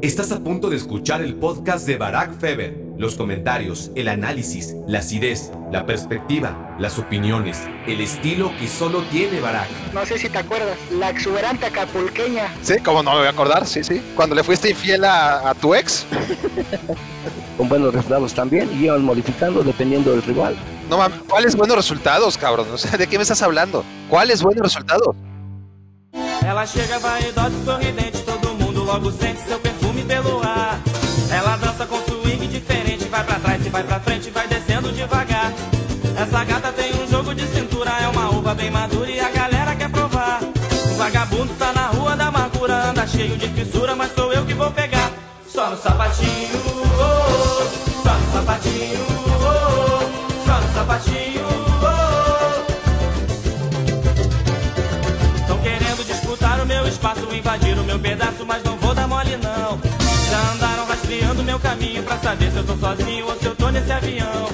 Estás a punto de escuchar el podcast de Barack Feber. Los comentarios, el análisis, la acidez, la perspectiva, las opiniones, el estilo que solo tiene Barack. No sé si te acuerdas, la exuberante acapulqueña. Sí, como no me voy a acordar, sí, sí. Cuando le fuiste infiel a, a tu ex. Con buenos resultados también y iban modificando dependiendo del rival. No mames, ¿cuáles buenos resultados, cabrón? O sea, ¿de qué me estás hablando? ¿Cuáles buenos resultados? Ela chega vaidosa sorridente, logo sente seu perfume pelo ar. Ela dança com swing diferente, vai pra trás e vai pra frente, vai descendo devagar. Essa gata tem um jogo de cintura, é uma uva bem madura e a galera quer provar. O vagabundo tá na rua da amargura, anda cheio de fissura, mas sou eu que vou pegar. Só no sapatinho, oh, oh, só no sapatinho, oh, oh, só no sapatinho. Estão querendo disputar o meu espaço, invadir o meu pedaço, mas não meu caminho pra saber se eu tô sozinho ou se eu tô nesse avião.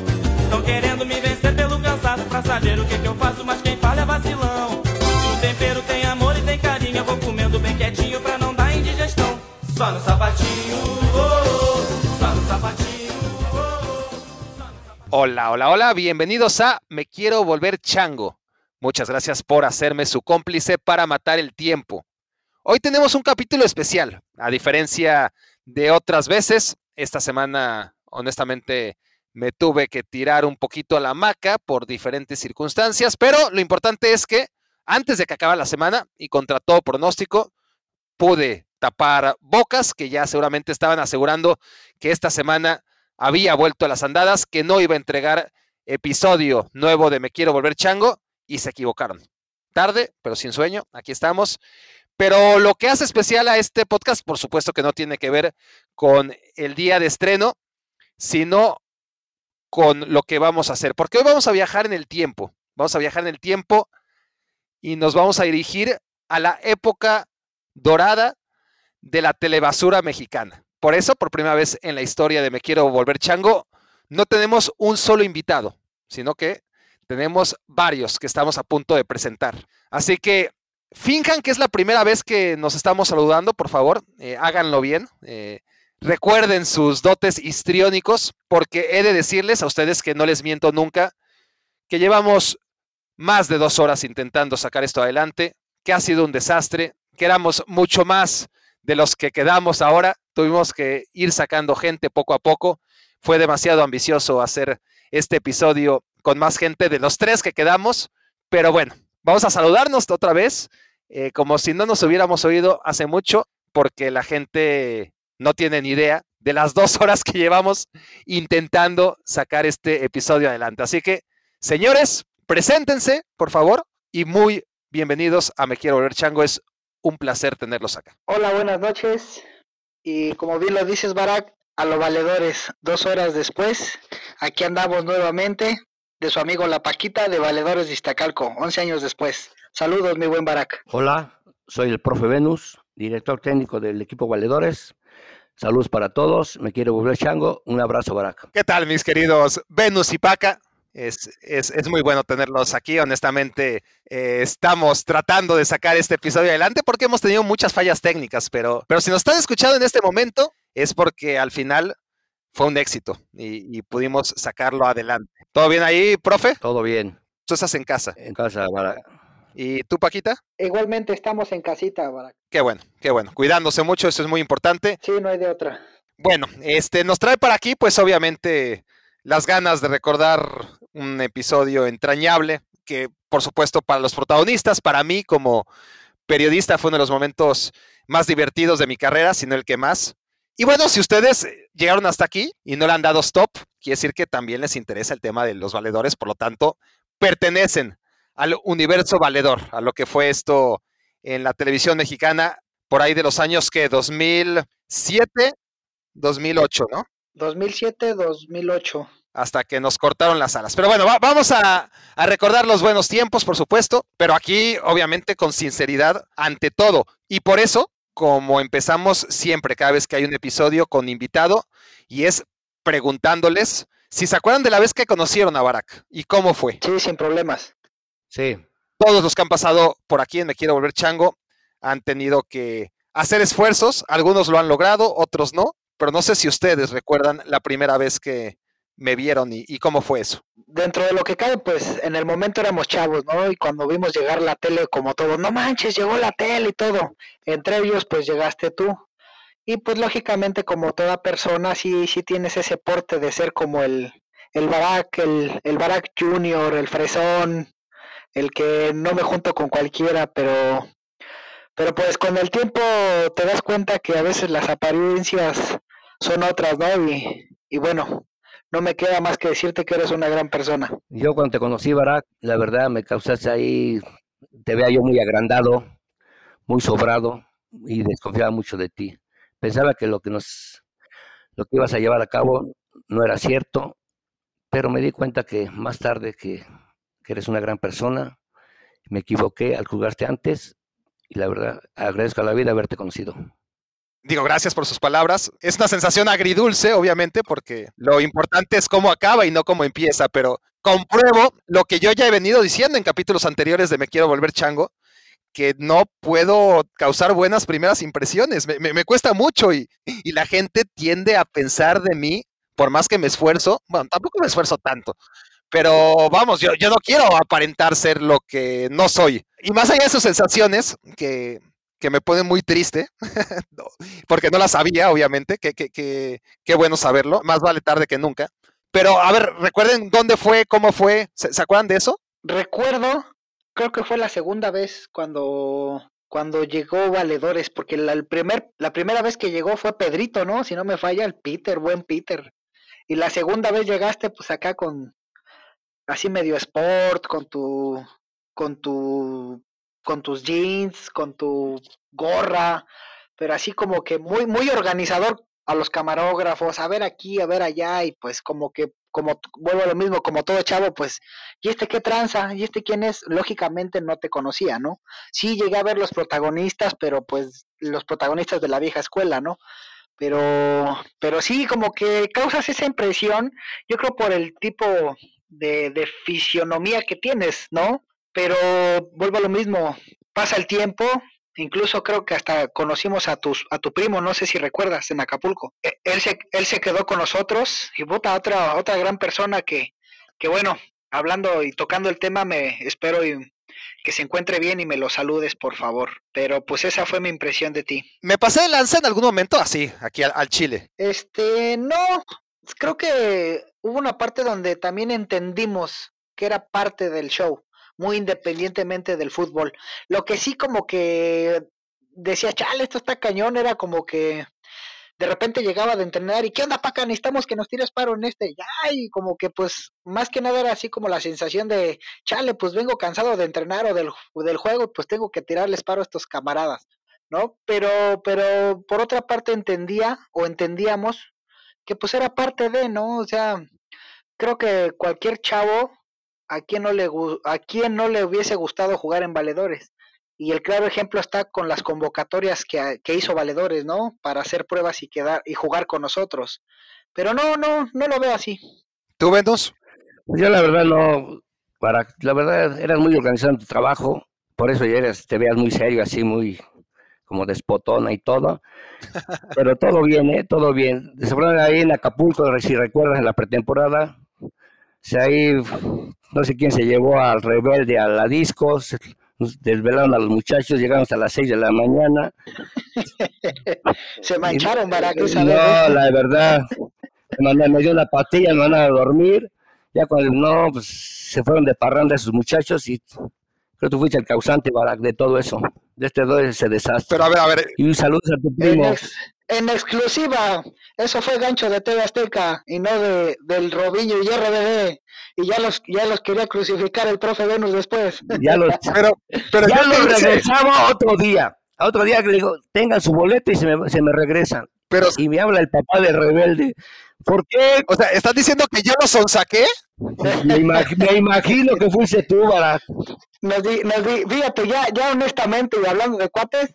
Estão querendo me vencer pelo cansaço pra saber o que que eu faço, mas quem fala é vacilão. O tempero tem amor e tem carinho, eu vou comendo bem quietinho pra não dar indigestão. Só no sapatinho, oh, oh, só no sapatinho. oh, oh. Hola, hola, hola, bienvenidos a Me Quiero Volver Chango. Muchas gracias por hacerme su cómplice para matar el tiempo. Hoy tenemos un capítulo especial, a diferencia de otras veces. Esta semana, honestamente, me tuve que tirar un poquito a la hamaca por diferentes circunstancias, pero lo importante es que antes de que acabe la semana y contra todo pronóstico, pude tapar bocas que ya seguramente estaban asegurando que esta semana había vuelto a las andadas, que no iba a entregar episodio nuevo de Me Quiero Volver Chango y se equivocaron. Tarde, pero sin sueño, aquí estamos. Pero lo que hace especial a este podcast, por supuesto que no tiene que ver con el día de estreno, sino con lo que vamos a hacer. Porque hoy vamos a viajar en el tiempo. Vamos a viajar en el tiempo y nos vamos a dirigir a la época dorada de la telebasura mexicana. Por eso, por primera vez en la historia de Me Quiero Volver Chango, no tenemos un solo invitado, sino que tenemos varios que estamos a punto de presentar. Así que finjan que es la primera vez que nos estamos saludando, por favor, eh, háganlo bien. eh, recuerden sus dotes histriónicos, porque he de decirles a ustedes que no les miento nunca, que llevamos más de dos horas intentando sacar esto adelante, que ha sido un desastre, que éramos mucho más de los que quedamos ahora, tuvimos que ir sacando gente poco a poco, fue demasiado ambicioso hacer este episodio con más gente de los tres que quedamos, pero bueno, vamos a saludarnos otra vez, eh, como si no nos hubiéramos oído hace mucho, porque la gente no tiene ni idea de las dos horas que llevamos intentando sacar este episodio adelante. Así que, señores, preséntense, por favor, y muy bienvenidos a Me Quiero Volver Chango. Es un placer tenerlos acá. Hola, buenas noches. Y como bien lo dices, Barak, a los valedores, dos horas después, aquí andamos nuevamente de su amigo La Paquita de Valedores de Iztacalco, 11 años después. Saludos, mi buen Barak. Hola, soy el profe Venus, director técnico del equipo Valedores. Saludos para todos, me quiero volver chango. Un abrazo, Barack. ¿Qué tal, mis queridos Venus y Paca? Es, es, es muy bueno tenerlos aquí. Honestamente, eh, estamos tratando de sacar este episodio adelante porque hemos tenido muchas fallas técnicas, pero, pero si nos están escuchando en este momento es porque al final fue un éxito y, y pudimos sacarlo adelante. ¿Todo bien ahí, profe? Todo bien, Tú estás en casa. en casa, Barack. ¿Y tú, Paquita? Igualmente estamos en casita, Barak. Qué bueno, qué bueno. Cuidándose mucho, eso es muy importante. Sí, no hay de otra. Bueno, este nos trae para aquí, pues obviamente, las ganas de recordar un episodio entrañable, que por supuesto para los protagonistas, para mí como periodista fue uno de los momentos más divertidos de mi carrera, si no el que más. Y bueno, si ustedes llegaron hasta aquí y no le han dado stop, quiere decir que también les interesa el tema de los valedores, por lo tanto, pertenecen al universo valedor, a lo que fue esto en la televisión mexicana por ahí de los años que 2007, 2008, ¿no? 2007, 2008. hasta que nos cortaron las alas. Pero bueno, va- vamos a, a recordar los buenos tiempos, por supuesto, pero aquí obviamente con sinceridad ante todo. Y por eso, como empezamos siempre, cada vez que hay un episodio con invitado, y es preguntándoles si se acuerdan de la vez que conocieron a Barack y cómo fue. Sí, sin problemas. Sí, Todos los que han pasado por aquí en Me Quiero Volver Chango han tenido que hacer esfuerzos. Algunos lo han logrado, otros no. Pero no sé si ustedes recuerdan la primera vez que me vieron y, y cómo fue eso. Dentro de lo que cabe, pues en el momento éramos chavos, ¿no? Y cuando vimos llegar la tele, como todo, no manches, llegó la tele y todo. Entre ellos, pues llegaste tú. Y pues lógicamente, como toda persona, sí, sí tienes ese porte de ser como el, el Barack, el, el Barack Junior, el fresón, el que no me junto con cualquiera, pero, pero pues con el tiempo te das cuenta que a veces las apariencias son otras, ¿no? Y, y bueno, no me queda más que decirte que eres una gran persona. Yo cuando te conocí, Barack, la verdad me causaste ahí, te veía yo muy agrandado, muy sobrado y desconfiaba mucho de ti. Pensaba que lo que nos, lo que ibas a llevar a cabo no era cierto, pero me di cuenta que más tarde que, que eres una gran persona, me equivoqué al jugarte antes y la verdad agradezco a la vida haberte conocido. Digo, gracias por sus palabras. Es una sensación agridulce, obviamente, porque lo importante es cómo acaba y no cómo empieza, pero compruebo lo que yo ya he venido diciendo en capítulos anteriores de Me Quiero Volver Chango, que no puedo causar buenas primeras impresiones. Me, me, me cuesta mucho y, y, la gente tiende a pensar de mí, por más que me esfuerzo, bueno, tampoco me esfuerzo tanto, pero vamos, yo, yo no quiero aparentar ser lo que no soy. Y más allá de sus sensaciones, que que me pone muy triste, porque no la sabía, obviamente, que, que, que, qué bueno saberlo, más vale tarde que nunca. Pero, a ver, recuerden dónde fue, cómo fue, ¿se, ¿se acuerdan de eso? Recuerdo, creo que fue la segunda vez cuando, cuando llegó Valedores, porque la, el primer, la primera vez que llegó fue Pedrito, ¿no? Si no me falla, el Peter, buen Peter. Y la segunda vez llegaste, pues acá con, así medio sport, con tu, con tu con tus jeans, con tu gorra, pero así como que muy, muy organizador a los camarógrafos, a ver aquí, a ver allá, y pues como que, como vuelvo a lo mismo, como todo chavo, pues, ¿y este qué tranza? ¿Y este quién es? Lógicamente no te conocía, ¿no? Sí llegué a ver los protagonistas, pero pues los protagonistas de la vieja escuela, ¿no? Pero, pero sí, como que causas esa impresión, yo creo por el tipo de, de fisionomía que tienes, ¿no? pero vuelvo a lo mismo, pasa el tiempo, incluso creo que hasta conocimos a tus a tu primo, no sé si recuerdas, en Acapulco. E, él se él se quedó con nosotros y puta otra otra gran persona que que bueno, hablando y tocando el tema me espero y que se encuentre bien y me lo saludes, por favor. Pero pues esa fue mi impresión de ti. ¿Me pasé de lanza en algún momento así, aquí al, al Chile? Este, no, creo que hubo una parte donde también entendimos que era parte del show muy independientemente del fútbol. Lo que sí como que decía, chale, esto está cañón, era como que de repente llegaba de entrenar y ¿qué onda, Paca? Necesitamos que nos tires paro en este. Ya, y como que pues más que nada era así como la sensación de, chale, pues vengo cansado de entrenar o del, del juego, pues tengo que tirarles paro a estos camaradas, ¿no? Pero, pero por otra parte entendía o entendíamos que pues era parte de, ¿no? O sea, creo que cualquier chavo a quién no le a quién no le hubiese gustado jugar en valedores y el claro ejemplo está con las convocatorias que, que, hizo valedores no para hacer pruebas y quedar y jugar con nosotros. Pero no no no lo veo así. Tú Vendos pues yo la verdad no para la verdad eras muy organizado en tu trabajo por eso ya eres te veas muy serio así muy como despotona y todo. Pero todo bien eh todo bien. De ahí en Acapulco si recuerdas en la pretemporada se ahí no sé quién se llevó al rebelde a la disco, se desvelaron a los muchachos, llegaron hasta las 6 de la mañana. se mancharon para que No, la verdad, me, dio una pastilla, me van a dormir. Ya cuando no, pues se fueron de parranda esos muchachos y creo que tú fuiste el causante, Barak, de todo eso, de este de ese desastre. Pero a ver, a ver. Y un saludo a tu primo. En, ex, en exclusiva, eso fue gancho de TV Azteca y no de, del Robinho y RBD y ya los ya los quería crucificar el profe Venus después. Ya los, pero, pero ya los regresaba otro día. A otro día que le digo, tengan su boleto y se me, se me regresan. Pero, y me habla el papá del rebelde. ¿Por qué? O sea, ¿estás diciendo que yo lo sonsaqué? Me, imag me imagino que fuiste tú, Barak. Nos di, nos di, fíjate, ya, ya honestamente, y hablando de cuates,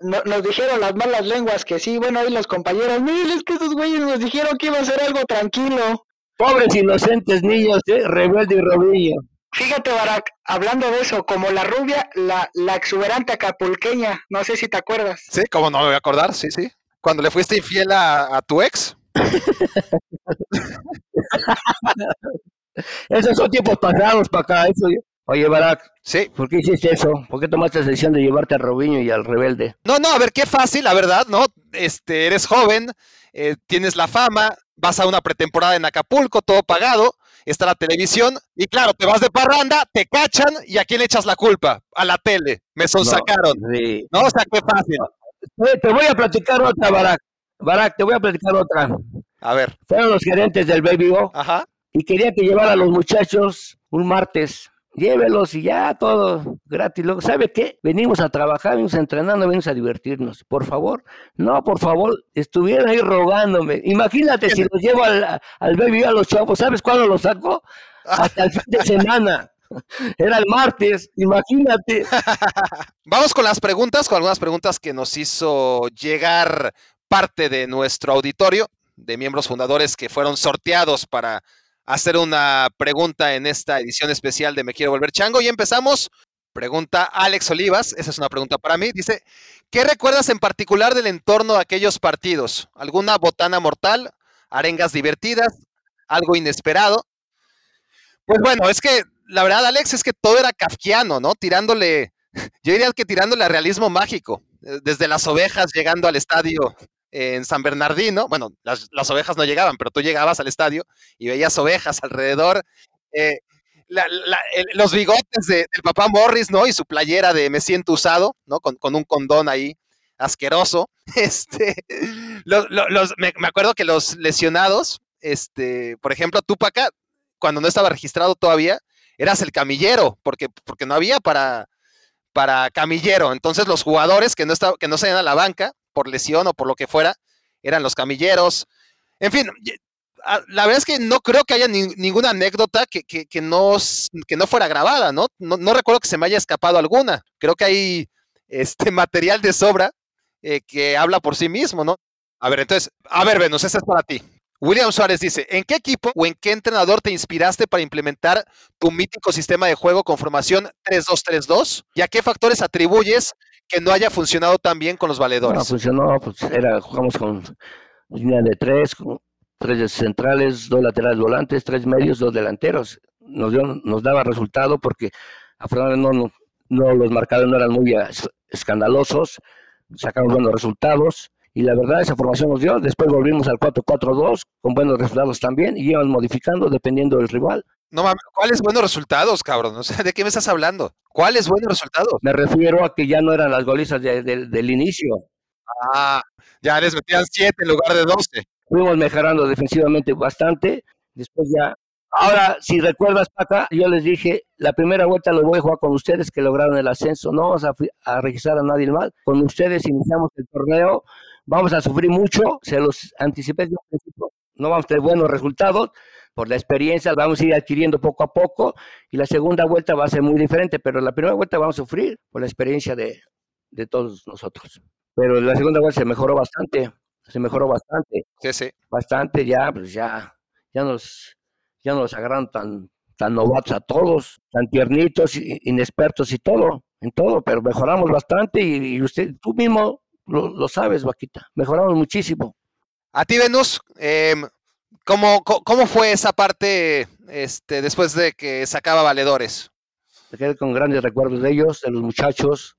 no, nos dijeron las malas lenguas que sí, bueno, ahí los compañeros, miren, es que esos güeyes nos dijeron que iba a ser algo tranquilo. Pobres inocentes niños, ¿eh? rebelde y rodillo. Fíjate, Barak, hablando de eso, como la rubia, la, la exuberante acapulqueña, no sé si te acuerdas. Sí, como no me voy a acordar, sí, sí. Cuando le fuiste infiel a, a tu ex. Esos son tiempos pasados para acá. Eso. Oye, Barak, Sí. ¿por qué hiciste eso? ¿Por qué tomaste la decisión de llevarte al Robinho y al Rebelde? No, no, a ver, qué fácil, la verdad, ¿no? Este, eres joven, eh, tienes la fama, vas a una pretemporada en Acapulco, todo pagado, está la televisión, y claro, te vas de parranda, te cachan, ¿y a quién le echas la culpa? A la tele, me sonsacaron. Sí. ¿No? O sea, qué fácil. Te voy a platicar otra, Barak. Barak, te voy a platicar otra. A ver, Fueron los gerentes del Baby Go ajá. y quería que llevara a los muchachos un martes. Llévelos y ya todo gratis. Luego, ¿sabe qué? Venimos a trabajar, venimos a entrenar, no venimos a divertirnos. Por favor, no, por favor, estuvieron ahí rogándome. Imagínate si los llevo al, al Baby Go a los chavos, ¿sabes cuándo los saco? Hasta el fin de semana. Era el martes, imagínate. Vamos con las preguntas, con algunas preguntas que nos hizo llegar parte de nuestro auditorio, de miembros fundadores que fueron sorteados para hacer una pregunta en esta edición especial de Me Quiero Volver Chango. Y empezamos. Pregunta Alex Olivas, esa es una pregunta para mí. Dice, ¿qué recuerdas en particular del entorno de aquellos partidos? ¿Alguna botana mortal? ¿Arengas divertidas? ¿Algo inesperado? Pues bueno, es que la verdad, Alex, es que todo era kafkiano, ¿no? Tirándole, yo diría que tirándole a realismo mágico, eh, desde las ovejas llegando al estadio en San Bernardino, bueno, las, las ovejas no llegaban, pero tú llegabas al estadio y veías ovejas alrededor, eh, los bigotes de- del papá Morris, ¿no? Y su playera de me siento usado, ¿no? Con, con un condón ahí asqueroso. Este, los, los- me, acuerdo que los lesionados, este, por ejemplo, acá, cuando no estaba registrado todavía, eras el camillero, porque, porque no había para, para camillero. Entonces los jugadores que no, estaban, que no salían a la banca por lesión o por lo que fuera, eran los camilleros. En fin, y- a- la verdad es que no creo que haya ni- ninguna anécdota que, que- no, que no fuera grabada, ¿no? ¿no? no recuerdo que se me haya escapado alguna. Creo que hay este material de sobra eh, que habla por sí mismo, ¿no? A ver, entonces, a ver, Venus, esta es para ti. William Suárez dice, ¿en qué equipo o en qué entrenador te inspiraste para implementar tu mítico sistema de juego con formación 3-2-3-2? ¿Y a qué factores atribuyes que no haya funcionado tan bien con los No, valedores? funcionó, pues era, jugamos con línea de tres, tres centrales, dos laterales volantes, tres medios, dos delanteros. Nos, dio- nos daba resultado porque afortunadamente no, no, no los marcadores no eran muy es- escandalosos, sacamos buenos resultados y la verdad esa formación nos dio. Después volvimos al 4-4-2 con buenos resultados también y íbamos modificando dependiendo del rival. No mames, ¿cuáles buenos resultados, cabrón? O sea, ¿de qué me estás hablando? ¿Cuáles buenos resultados? Me refiero a que ya no eran las golizas de- de- del inicio. Ah, ya les metían 7 en lugar de 12. fuimos mejorando defensivamente bastante. Después ya. Ahora, si recuerdas, Paca, yo les dije, la primera vuelta lo voy a jugar con ustedes que lograron el ascenso. No vamos a, a registrar a nadie mal. Con ustedes iniciamos el torneo. Vamos a sufrir mucho. Se los anticipé desde un principio. No vamos a tener buenos resultados. Por la experiencia, vamos a ir adquiriendo poco a poco. Y la segunda vuelta va a ser muy diferente. Pero la primera vuelta vamos a sufrir por la experiencia de, de todos nosotros. Pero la segunda vuelta se mejoró bastante. Se mejoró bastante Sí, sí. bastante ya, pues ya, ya nos, ya nos agarran tan, tan novatos a todos, tan tiernitos, inexpertos y todo, en todo, pero mejoramos bastante y, y usted, tú mismo lo, lo sabes, Vaquita, mejoramos muchísimo. A ti, Venus, em, ¿cómo, cómo fue esa parte este, después de que sacaba valedores? Me quedé con grandes recuerdos de ellos, de los muchachos,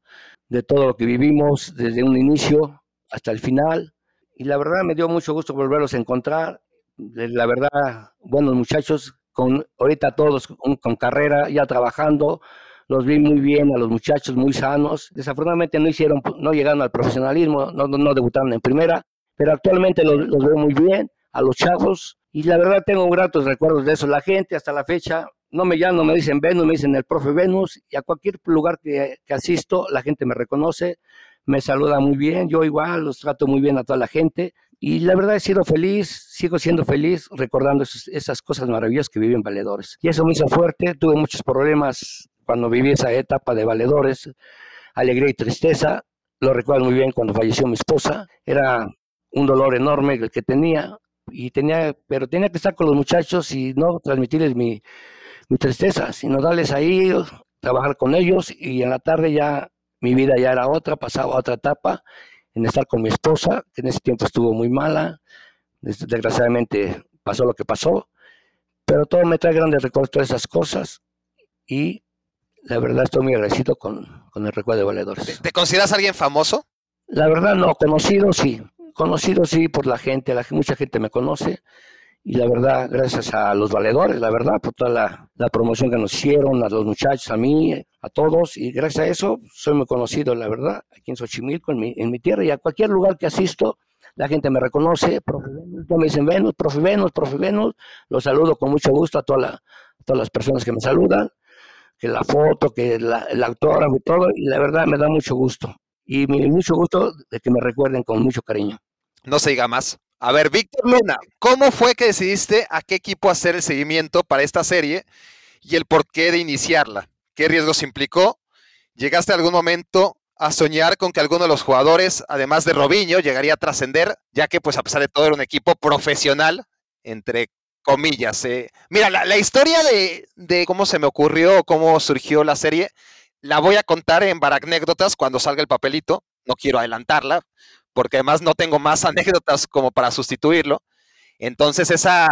de todo lo que vivimos desde un inicio hasta el final. Y la verdad me dio mucho gusto volverlos a encontrar. La verdad, buenos muchachos, con ahorita todos con, con carrera, ya trabajando. Los vi muy bien a los muchachos, muy sanos. Desafortunadamente no hicieron, no llegaron al profesionalismo, no, no, no debutaron en primera, pero actualmente los, los veo muy bien, a los chavos. Y la verdad tengo gratos recuerdos de eso. La gente hasta la fecha no me llaman, no me dicen Venus, me dicen el profe Venus, y a cualquier lugar que, que asisto, la gente me reconoce, me saluda muy bien, yo igual los trato muy bien a toda la gente, y la verdad he sido feliz, sigo siendo feliz recordando esas cosas maravillosas que viví en Valedores. Y eso me hizo fuerte, tuve muchos problemas cuando viví esa etapa de Valedores, alegría y tristeza, lo recuerdo muy bien cuando falleció mi esposa, era un dolor enorme el que tenía, y tenía, pero tenía que estar con los muchachos y no transmitirles mi, mi tristeza, sino darles ahí, trabajar con ellos y en la tarde ya mi vida ya era otra, pasaba a otra etapa en estar con mi esposa, que en ese tiempo estuvo muy mala, desgraciadamente pasó lo que pasó, pero todo me trae grandes recuerdos, todas esas cosas y la verdad estoy muy agradecido con, con el recuerdo de valedores. ¿Te consideras alguien famoso? La verdad no, conocido sí, conocido sí por la gente, la, mucha gente me conoce. Y la verdad, gracias a los valedores, la verdad, por toda la, promoción que nos hicieron, a los muchachos, a mí, a todos, y gracias a eso soy muy conocido, la verdad, aquí en Xochimilco, en mi, en mi tierra y a cualquier lugar que asisto, la gente me reconoce, profe Venus, me dicen Venus, profe Venus, profe Venus, los saludo con mucho gusto a, toda la, todas las personas que me saludan, que la foto, que la, el autógrafo y todo, y la verdad me da mucho gusto, y me, mucho gusto de que me recuerden con mucho cariño. No se diga más. A ver, Víctor Luna, ¿cómo fue que decidiste a qué equipo hacer el seguimiento para esta serie y el porqué de iniciarla? ¿Qué riesgos implicó? ¿Llegaste algún momento a soñar con que alguno de los jugadores, además de Robinho, llegaría a trascender, ya que pues a pesar de todo era un equipo profesional, entre comillas. Eh. Mira, la, historia de, de, cómo se me ocurrió, cómo surgió la serie, la voy a contar en Baracnécdotas cuando salga el papelito, no quiero adelantarla, porque además no tengo más anécdotas como para sustituirlo. Entonces esa,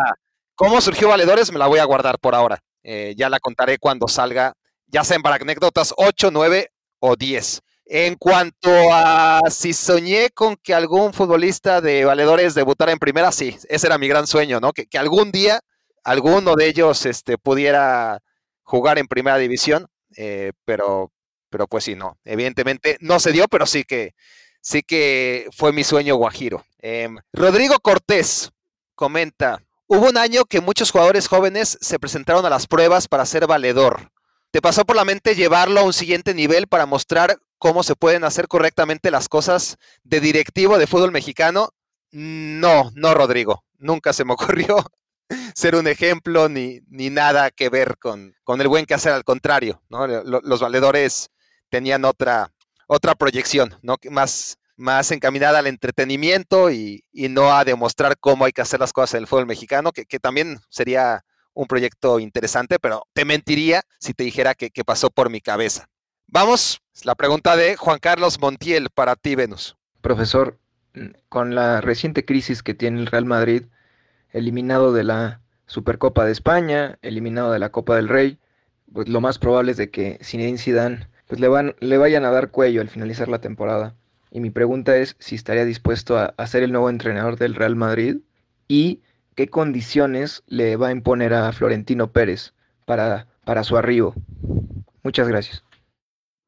cómo surgió Valedores, me la voy a guardar por ahora. Eh, ya la contaré cuando salga, ya sea en Baracnécdotas 8, 9 o 10. En cuanto a si soñé con que algún futbolista de valedores debutara en primera, sí, ese era mi gran sueño, ¿no? Que, que algún día alguno de ellos este, pudiera jugar en primera división, eh, pero, pero pues sí, no. Evidentemente no se dio, pero sí que, sí que fue mi sueño guajiro. Eh, Rodrigo Cortés comenta, hubo un año que muchos jugadores jóvenes se presentaron a las pruebas para ser valedor. ¿Te pasó por la mente llevarlo a un siguiente nivel para mostrar cómo se pueden hacer correctamente las cosas de directivo de fútbol mexicano? No, no, Rodrigo. Nunca se me ocurrió ser un ejemplo ni, ni nada que ver con, con el buen que hacer, al contrario. Los valedores tenían otra, otra proyección, ¿no? Más, más encaminada al entretenimiento y, y, no a demostrar cómo hay que hacer las cosas en el fútbol mexicano, que, que también sería un proyecto interesante, pero te mentiría si te dijera que, que pasó por mi cabeza. Vamos, la pregunta de Juan Carlos Montiel para ti, Venus. Profesor, con la reciente crisis que tiene el Real Madrid, eliminado de la Supercopa de España, eliminado de la Copa del Rey, pues lo más probable es de que Zinedine Zidane pues le, van, le vayan a dar cuello al finalizar la temporada. Y mi pregunta es si estaría dispuesto a, a ser el nuevo entrenador del Real Madrid y qué condiciones le va a imponer a Florentino Pérez para, para su arribo. Muchas gracias.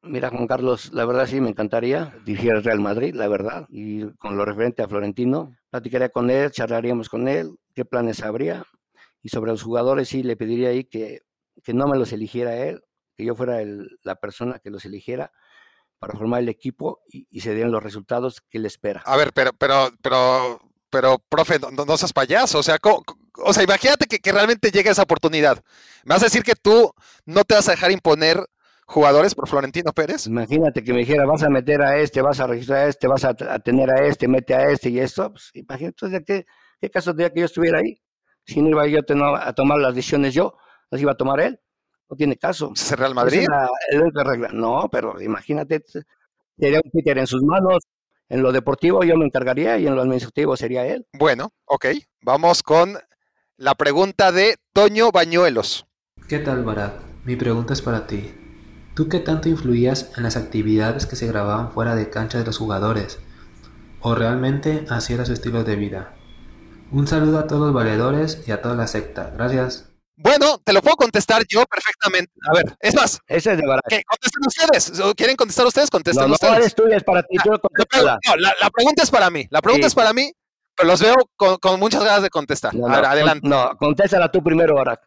Mira, Juan Carlos, la verdad sí me encantaría dirigir el Real Madrid, la verdad, y con lo referente a Florentino, platicaría con él, charlaríamos con él, qué planes habría, y sobre los jugadores sí le pediría ahí que, que no me los eligiera él, que yo fuera el, la persona que los eligiera para formar el equipo y, y, se dieran los resultados que él espera. A ver, pero, pero, pero, pero, profe, no, no seas payaso, o sea, ¿cómo, o sea, imagínate que, que realmente llegue esa oportunidad. ¿Me vas a decir que tú no te vas a dejar imponer jugadores por Florentino Pérez? Imagínate que me dijera, vas a meter a este, vas a registrar a este, vas a, a tener a este, mete a este y esto. Pues, imagínate, entonces, ¿qué, ¿qué caso tendría que yo estuviera ahí? Si no iba yo a, a, tomar las decisiones yo, las iba a tomar él. No tiene caso. ¿Es el Real Madrid? Es la, la regla. No, pero imagínate, sería un Peter en sus manos. En lo deportivo yo me encargaría y en lo administrativo sería él. Bueno, ok. Vamos con la pregunta de Toño Bañuelos. ¿Qué tal, Barat? Mi pregunta es para ti. ¿Tú qué tanto influías en las actividades que se grababan fuera de cancha de los jugadores? ¿O realmente así era su estilo de vida? Un saludo a todos los valedores y a toda la secta. Gracias. Bueno, te lo puedo contestar yo perfectamente. A ver, es más. Ese es de verdad. ¿Qué? Contesten ustedes. ¿Quieren contestar ustedes? Contesten no, ustedes. No, es tuya, es para ti. La, la, no, la, la, pregunta es para mí. La pregunta sí. es para mí, pero los veo con, con muchas ganas de contestar. No, a ver, adelante. No, contéstala tú primero, Barak.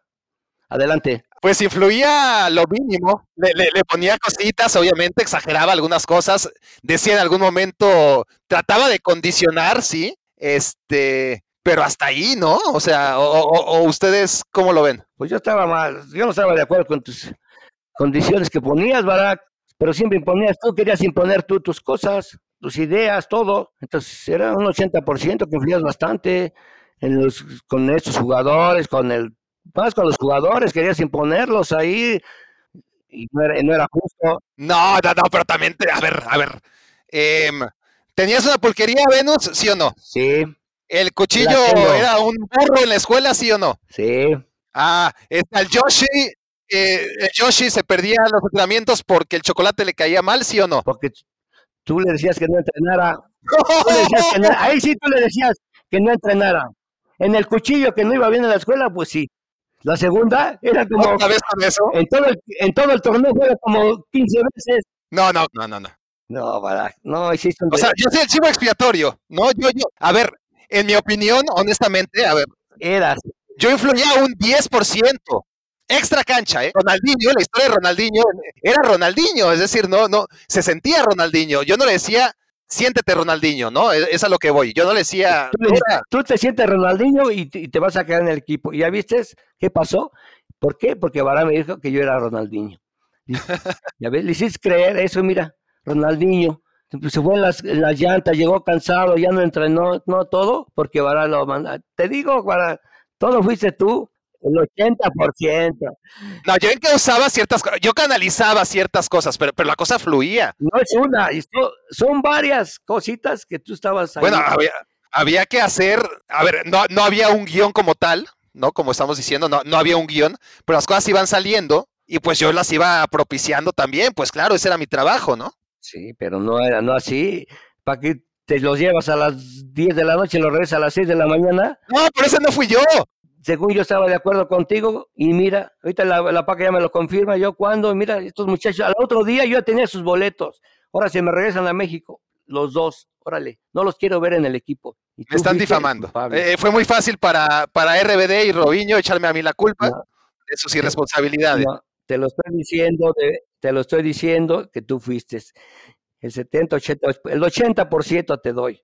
Adelante. Pues influía lo mínimo, le, le, le, ponía cositas, obviamente exageraba algunas cosas, decía en algún momento, trataba de condicionar, sí, este, pero hasta ahí, ¿no? O sea, o, o, o, ustedes, ¿cómo lo ven? Pues yo estaba mal, yo no estaba de acuerdo con tus condiciones que ponías, Barak, pero siempre imponías, tú querías imponer tú tus cosas, tus ideas, todo, entonces era un 80% que influías bastante en los, con estos jugadores, con el más con los jugadores, querías imponerlos ahí y no era, no era justo. No, no, no, pero también, te- a ver, a ver. em, ¿Tenías una pulquería, Venus, sí o no? Sí, ¿El cuchillo era un burro en la escuela, sí o no? sí. Ah, está el Yoshi, eh, el Yoshi se perdía los entrenamientos porque el chocolate le caía mal, ¿sí o no? Porque tú le decías que no entrenara. Tú le decías que no- ahí sí tú le decías que no entrenara. En el cuchillo que no iba bien en la escuela, pues sí. La segunda era como ¿Otra vez con eso? en todo el, en todo el torneo juega como 15 veces. No, no, no, no, no. No, para, no hiciste un O sea, yo soy el chivo expiatorio, ¿no? Yo, yo, a ver, en mi opinión, honestamente, a ver, eras. yo influía un 10%. Extra cancha, ¿eh? Ronaldinho, la historia de Ronaldinho era Ronaldinho, es decir, no, no, se sentía Ronaldinho. Yo no le decía, siéntete Ronaldinho, ¿no? Es, es a lo que voy. Yo no le decía, Tú, te sientes Ronaldinho y te, y te vas a quedar en el equipo. ¿Y ya viste qué pasó? ¿Por qué? Porque Varane me dijo que yo era Ronaldinho. Ya ves, le hiciste creer eso, mira, Ronaldinho. Se fue en las, en las llantas, llegó cansado, ya no entrenó, no todo, porque Varane lo manda. Te digo, Varane, todo fuiste tú, el 80%. No, yo usaba ciertas cosas, yo canalizaba ciertas cosas, pero, pero la cosa fluía. No es una, son varias cositas que tú estabas ahí. Bueno, había, había que hacer, a ver, no, no había un guion como tal, ¿no? Como estamos diciendo, no, no había un guion, pero las cosas iban saliendo y pues yo las iba propiciando también, pues claro, ese era mi trabajo, ¿no? Sí, pero no era, no así. ¿Para qué te los llevas a las 10 de la noche y los regresas a las 6 de la mañana? No, pero ese no fui yo. Según yo estaba de acuerdo contigo, y mira, ahorita la, la paca ya me lo confirma, yo cuando, mira, estos muchachos, al otro día yo ya tenía sus boletos, ahora se me regresan a México, los dos, órale, no los quiero ver en el equipo. Y Me están difamando. Eh, fue muy fácil para, para RBD y Robinho echarme a mí la culpa No. de sus irresponsabilidades. No, te lo estoy diciendo, de- te lo estoy diciendo que tú fuiste. El 70, 80, el 80% te doy.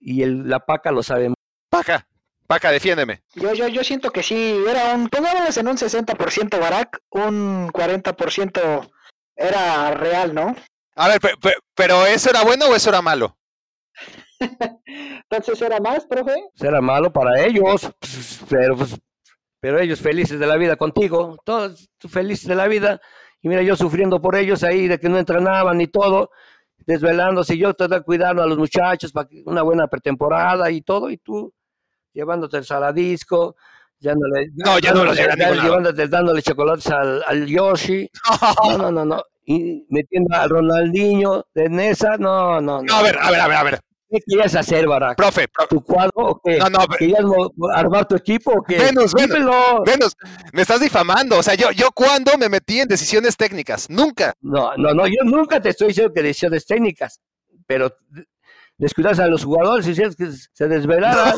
Y el, la paca lo sabe. Paca, Paca, defiéndeme. Yo, yo, yo siento que sí, era un, pongámoslo en un 60% Barak, un 40% era real, ¿no? A ver, pe- pe- pero ¿eso era bueno o eso era malo? Entonces era más, profe. Será malo para ellos, pero, pues, pero ellos felices de la vida contigo, todos felices de la vida. Y mira, yo sufriendo por ellos ahí, de que no entrenaban ni todo, desvelándose, yo tratando cuidando a los muchachos para que una buena pretemporada y todo, y tú llevándote el saladisco, dándole, No, ya no lado. llevándote, dándole chocolates al, al Yoshi. No, no, no, no. Y metiendo al Ronaldinho de Nesa, no, no, no. No, a ver, a ver, a ver, a ver. ¿Qué querías hacer, Barak? Profe, pro- ¿Tu cuadro o qué? no, no, ¿Querías armar tu equipo o qué? Venus, Venus. Dímelo. Venus, me estás difamando. O sea, yo, yo cuando me metí en decisiones técnicas, nunca. No, no, no, yo nunca te estoy diciendo que decisiones técnicas, pero descuidas a los jugadores y que se desvelaran.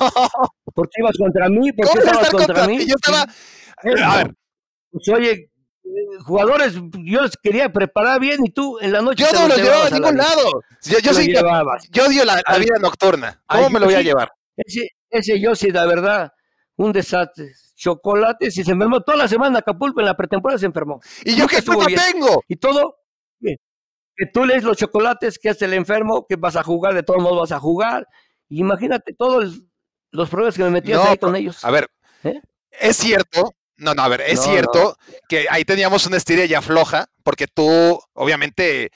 ¿Por qué ibas contra mí? ¿Por qué ¿Cómo voy a estabas contra, contra mí? Yo estaba. A ver, Pues, oye, jugadores, yo los quería preparar bien y tú en la noche yo no los llevaba a la ningún lado. Yo, yo llevabas. yo odio la, vida nocturna. ¿Cómo me lo voy a llevar? Ese, ese yo sí, la verdad, un desastre. Chocolates y se enfermó toda la semana Acapulco en la pretemporada se enfermó. ¿Y yo qué culpa bien. tengo? y todo, que, que tú lees los chocolates, que hace el enfermo, que vas a jugar, de todos modos vas a jugar. Imagínate todos los problemas que me metías No, ahí con ellos. A ver, ¿Eh? es cierto. No, no, a ver, es No, cierto que ahí teníamos una estira y afloja, porque tú, obviamente,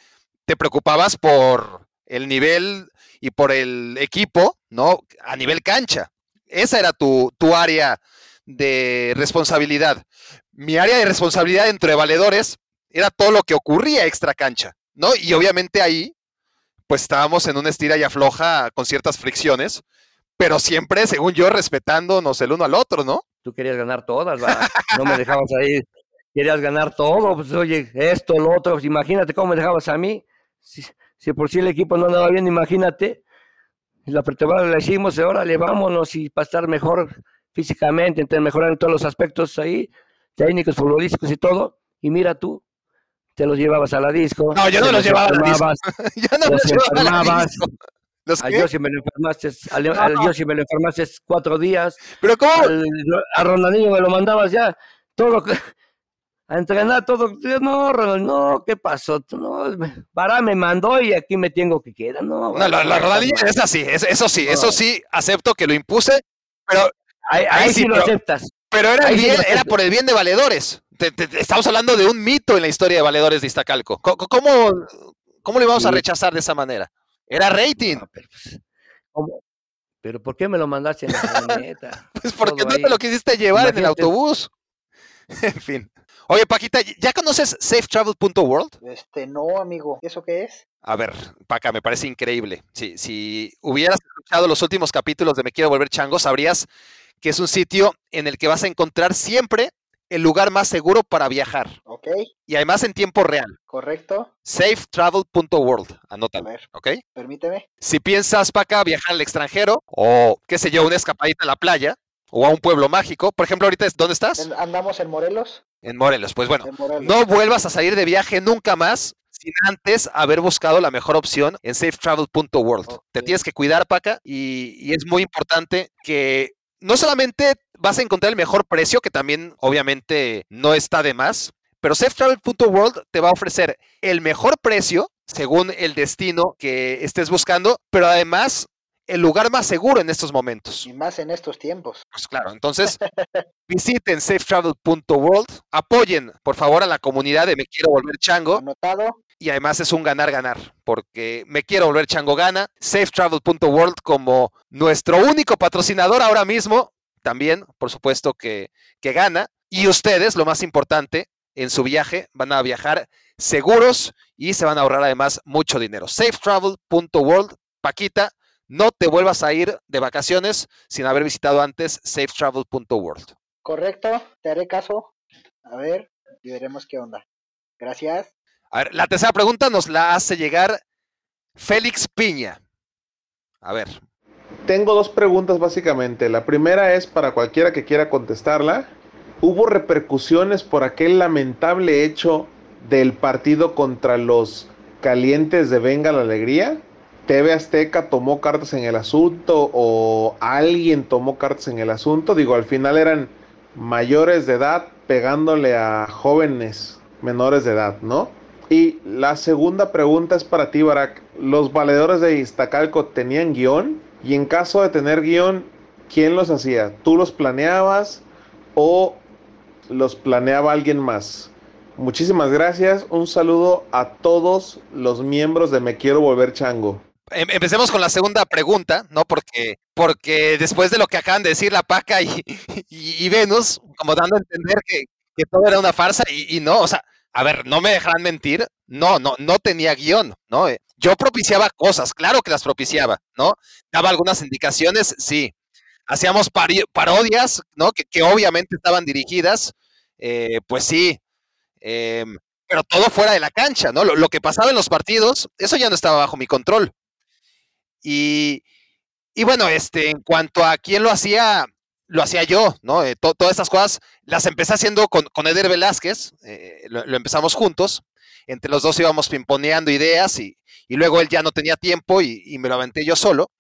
te preocupabas por el nivel y por el equipo, ¿no? A nivel cancha. Esa era tu, tu área de responsabilidad. Mi área de responsabilidad entre valedores era todo lo que ocurría extra cancha, ¿no? Y obviamente ahí, pues estábamos en una estira y afloja con ciertas fricciones, pero siempre, según yo, respetándonos el uno al otro, ¿no? Tú querías ganar todas, ¿va? no me dejabas ahí. Querías ganar todo, pues oye, esto, lo otro, pues, imagínate cómo me dejabas a mí. Si, si por si el equipo no andaba bien, imagínate. La pretemporada la hicimos, y órale, vámonos y para estar mejor físicamente, entonces mejorar en todos los aspectos ahí, técnicos, futbolísticos y todo. Y mira tú, te los llevabas a la disco. No, yo no te los llevaba a la disco. ya no los los llevaba a la disco. ¿Los A? Yossi me lo enfermaste, al, al Yossi me lo enfermaste cuatro días, Pero ¿cómo? al, a Ronaldinho me lo mandabas ya, todo, a entrenar todo, no, Ronald, no, ¿qué pasó? No, me- Pará me mandó y aquí me tengo que quedar, no. No, la, la Ronaldinho es así, es- eso sí, eso No. sí, acepto que lo impuse, pero Ahí, ahí ahí sí, lo pero- aceptas, Pero era, sí bien- no- era por el bien de valedores. Te- te- te- estamos hablando de un mito en la historia de valedores de Iztacalco. Co- co- ¿Cómo, cómo, le íbamos a rechazar de esa manera? Era rating. No, pero, pues, ¿cómo? ¿Pero por qué me lo mandaste en la camioneta? Pues porque Todo no te lo quisiste llevar en el autobús. en fin. Oye, Paquita, ¿ya conoces safetravel.world? Este, no, amigo. ¿Eso qué es? A ver, Paca, me parece increíble. Si, si hubieras escuchado los últimos capítulos de Me Quiero Volver Chango, sabrías que es un sitio en el que vas a encontrar siempre el lugar más seguro para viajar. Ok, Y además en tiempo real. correcto. Safetravel.world. A Anótalo, ver, ¿ok? permíteme. Si piensas, Paca, viajar al extranjero o, qué sé yo, una escapadita a la playa o a un pueblo mágico. Por ejemplo, ahorita, ¿dónde estás? Andamos en Morelos. En Morelos. Pues bueno, Morelos. no vuelvas a salir de viaje nunca más sin antes haber buscado la mejor opción en safetravel.world. Te tienes que cuidar, Paca, y, y es muy importante que no solamente vas a encontrar el mejor precio, que también obviamente no está de más, pero safetravel.world te va a ofrecer el mejor precio según el destino que estés buscando, pero además el lugar más seguro en estos momentos. Y más en estos tiempos. Pues claro, entonces visiten safetravel.world, apoyen por favor a la comunidad de Me Quiero Volver Chango Anotado. y además es un ganar-ganar porque Me Quiero Volver Chango gana, safetravel.world como nuestro único patrocinador ahora mismo, también por supuesto que, que gana y ustedes, lo más importante, en su viaje van a viajar seguros y se van a ahorrar además mucho dinero. Safetravel.world, Paquita, no te vuelvas a ir de vacaciones sin haber visitado antes safetravel.world. Correcto. Te haré caso. A ver, y veremos qué onda. Gracias. A ver, la tercera pregunta nos la hace llegar Félix Piña. A ver, Tengo dos preguntas básicamente. La primera es para cualquiera que quiera contestarla. ¿Hubo repercusiones por aquel lamentable hecho del partido contra los calientes de Venga la Alegría? ¿TV Azteca tomó cartas en el asunto o alguien tomó cartas en el asunto? Digo, al final eran mayores de edad pegándole a jóvenes menores de edad, ¿no? Y la segunda pregunta es para ti, Barak. ¿Los valedores de Iztacalco tenían guion? Y en caso de tener guion, ¿quién los hacía? ¿Tú los planeabas o los planeaba alguien más? Muchísimas gracias. Un saludo a todos los miembros de Me Quiero Volver Chango. em- empecemos con la segunda pregunta, ¿no? Porque, porque después de lo que acaban de decir la Paca y, Venus, como dando a entender que, todo era una farsa, y no, o sea, a ver, no me dejarán mentir, no, no, no tenía guion, ¿no? Eh, Yo propiciaba cosas, claro que las propiciaba, ¿no? Daba algunas indicaciones, sí. Hacíamos parodias, ¿no? Que, que obviamente estaban dirigidas, eh, pues sí, em, pero todo fuera de la cancha, ¿no? Lo, lo que pasaba en los partidos, eso ya no estaba bajo mi control. Y, y bueno, este, en cuanto a quién lo hacía, lo hacía yo, ¿no? Eh, to- todas estas cosas las empecé haciendo con, con Eder Velázquez, eh, lo, empezamos juntos, entre los dos íbamos pimponeando ideas y, y luego él ya no tenía tiempo y, y me lo aventé yo solo,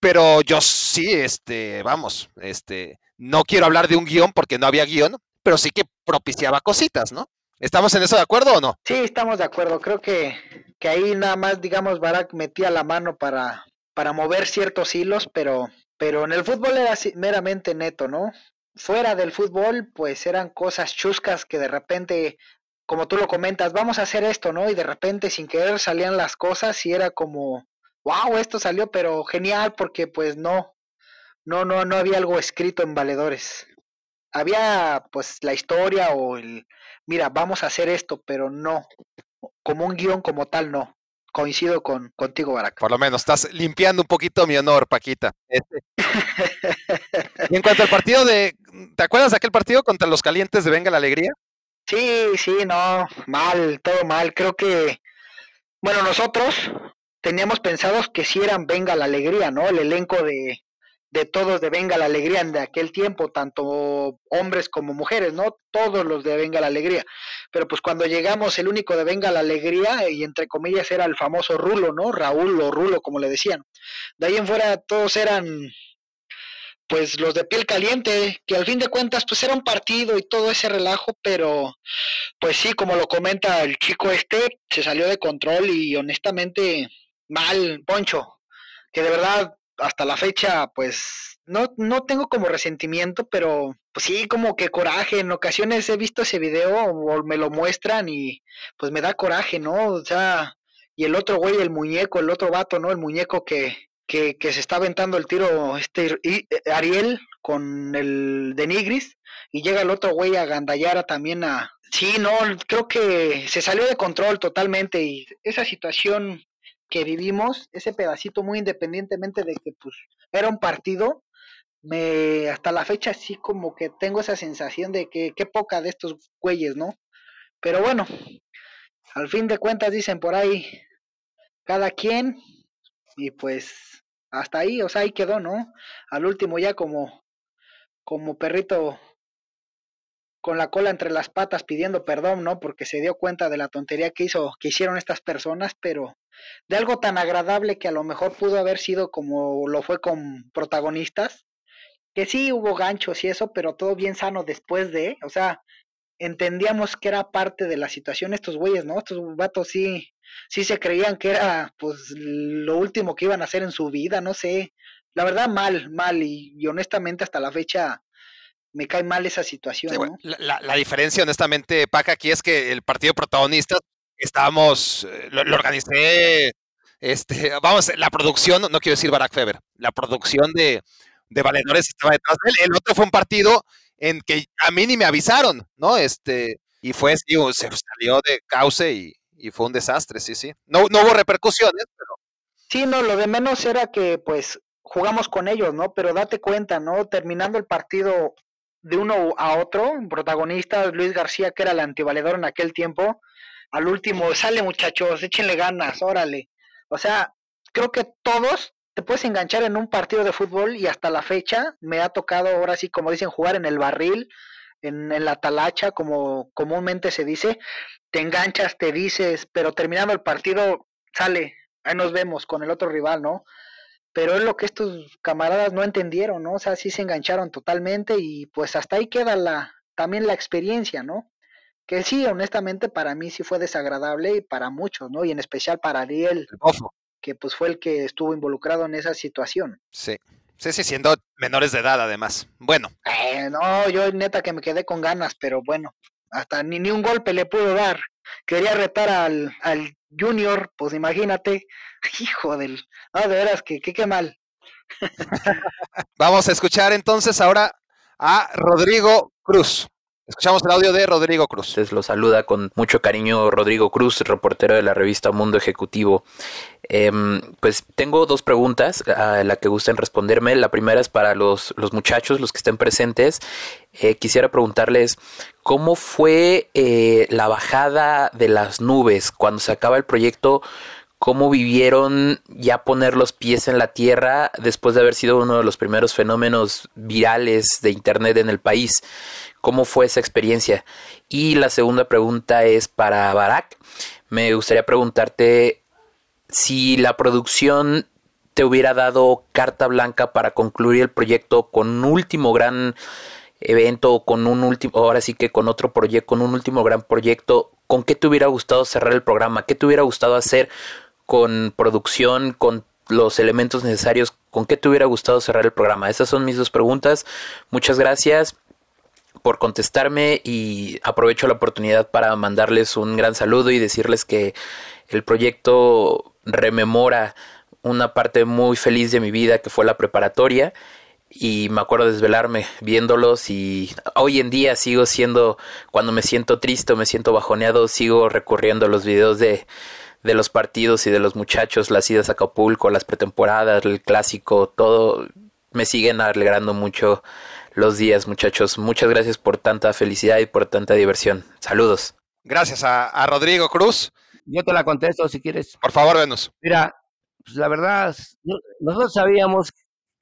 pero yo sí, este, vamos, este, no quiero hablar de un guion porque no había guion, pero sí que propiciaba cositas, ¿no? ¿Estamos en eso de acuerdo o no? Sí, estamos de acuerdo. Creo que, que ahí nada más, digamos, Barak metía la mano para, para mover ciertos hilos, pero, pero en el fútbol era meramente neto, ¿no? Fuera del fútbol, pues eran cosas chuscas que de repente, como tú lo comentas, vamos a hacer esto, ¿no? Y de repente sin querer salían las cosas y era como, wow, esto salió, pero genial, porque pues no, no, no, no había algo escrito en valedores. Había pues la historia o el, mira, vamos a hacer esto, pero no, como un guion como tal, no. Coincido con contigo, Barak. Por lo menos estás limpiando un poquito mi honor, Paquita. Este. Y en cuanto al partido de, ¿te acuerdas de aquel partido contra los calientes de Venga la Alegría? Sí, sí, no, mal, todo mal. Creo que, bueno, nosotros teníamos pensados que sí eran Venga la Alegría, ¿no? El elenco de, de todos de Venga la Alegría de aquel tiempo, tanto hombres como mujeres, ¿no? Todos los de Venga la Alegría. Pero pues cuando llegamos, el único de Venga la Alegría, y entre comillas era el famoso Rulo, ¿no? Raúl o Rulo, como le decían. De ahí en fuera todos eran pues los de piel caliente, que al fin de cuentas pues era un partido y todo ese relajo, pero pues sí, como lo comenta el chico este, se salió de control y honestamente mal, Poncho, que de verdad hasta la fecha, pues no, no tengo como resentimiento, pero pues sí, como que coraje. En ocasiones he visto ese video o me lo muestran y pues me da coraje, ¿no? O sea, y el otro güey, el muñeco, el otro vato, ¿no? El muñeco que, que, que se está aventando el tiro, este y, eh, Ariel con el de Nigris, y llega el otro güey a Gandayara también a... Sí, no, creo que se salió de control totalmente y esa situación que vivimos, ese pedacito muy independientemente de que pues era un partido, me hasta la fecha sí como que tengo esa sensación de que qué poca de estos güeyes, ¿no? Pero bueno, al fin de cuentas dicen por ahí cada quien y pues hasta ahí, o sea, ahí quedó, ¿no? Al último ya como como perrito con la cola entre las patas pidiendo perdón, ¿no? Porque se dio cuenta de la tontería que hizo, que hicieron estas personas, pero de algo tan agradable que a lo mejor pudo haber sido como lo fue con protagonistas, que sí hubo ganchos y eso, pero todo bien sano después de, o sea, entendíamos que era parte de la situación estos güeyes, ¿no? Estos vatos sí, sí se creían que era pues lo último que iban a hacer en su vida, no sé. La verdad mal, mal y, y honestamente hasta la fecha me cae mal esa situación. Sí, ¿no? bueno, la, la- la diferencia, honestamente, Paca, aquí es que el partido protagonista estábamos, eh, lo, lo organicé, este, vamos, la producción, no no quiero decir Barack Feber, la producción de, de valedores estaba detrás de él. El otro fue un partido en que a mí ni me avisaron, ¿no? Este, y fue, digo, se salió de cauce y, y fue un desastre, sí, sí. No, no hubo repercusiones, pero Sí, no, lo de menos era que pues jugamos con ellos, ¿no? Pero date cuenta, ¿no? Terminando el partido de uno a otro, protagonista Luis García, que era el antivaledor en aquel tiempo, al último, sale muchachos, échenle ganas, órale. O sea, creo que todos te puedes enganchar en un partido de fútbol y hasta la fecha me ha tocado ahora sí, como dicen, jugar en el barril, en, en la talacha, como comúnmente se dice, te enganchas, te dices, pero terminando el partido sale, ahí nos vemos con el otro rival, ¿no? Pero es lo que estos camaradas no entendieron, ¿no? O sea, sí se engancharon totalmente y pues hasta ahí queda la, también la experiencia, ¿no? Que sí, honestamente para mí sí fue desagradable y para muchos, ¿no? Y en especial para Ariel, el bofo, que pues fue el que estuvo involucrado en esa situación. sí. Sí, sí, siendo menores de edad, además. Bueno, Eh, no, yo neta que me quedé con ganas, pero bueno, hasta ni, ni un golpe le pudo dar. Quería retar al, al Junior, pues imagínate, hijo del... No, de veras, que qué mal. Vamos a escuchar entonces ahora a Rodrigo Cruz. Escuchamos el audio de Rodrigo Cruz. Entonces lo saluda con mucho cariño Rodrigo Cruz, reportero de la revista Mundo Ejecutivo. Em, pues tengo dos preguntas a la que gusten responderme. La primera es para los, los muchachos, los que estén presentes. Eh, quisiera preguntarles cómo fue eh, la bajada de las nubes cuando se acaba el proyecto. ¿Cómo vivieron ya poner los pies en la tierra después de haber sido uno de los primeros fenómenos virales de Internet en el país? ¿Cómo fue esa experiencia? Y la segunda pregunta es para Barak. Me gustaría preguntarte si la producción te hubiera dado carta blanca para concluir el proyecto con un último gran evento con un último, ahora sí que con otro proyecto, con un último gran proyecto, ¿con qué te hubiera gustado cerrar el programa? ¿Qué te hubiera gustado hacer con producción, con los elementos necesarios? ¿Con qué te hubiera gustado cerrar el programa? Esas son mis dos preguntas. Muchas gracias por contestarme y aprovecho la oportunidad para mandarles un gran saludo y decirles que el proyecto rememora una parte muy feliz de mi vida que fue la preparatoria y me acuerdo desvelarme viéndolos y hoy en día sigo siendo cuando me siento triste o me siento bajoneado sigo recurriendo a los videos de de los partidos y de los muchachos, las idas a Acapulco, las pretemporadas, el clásico, todo me siguen alegrando mucho los días, muchachos. Muchas gracias por tanta felicidad y por tanta diversión. Saludos. Gracias a, a Rodrigo Cruz. Yo te la contesto si quieres. Por favor, Venus. Mira, pues la verdad, no- nosotros sabíamos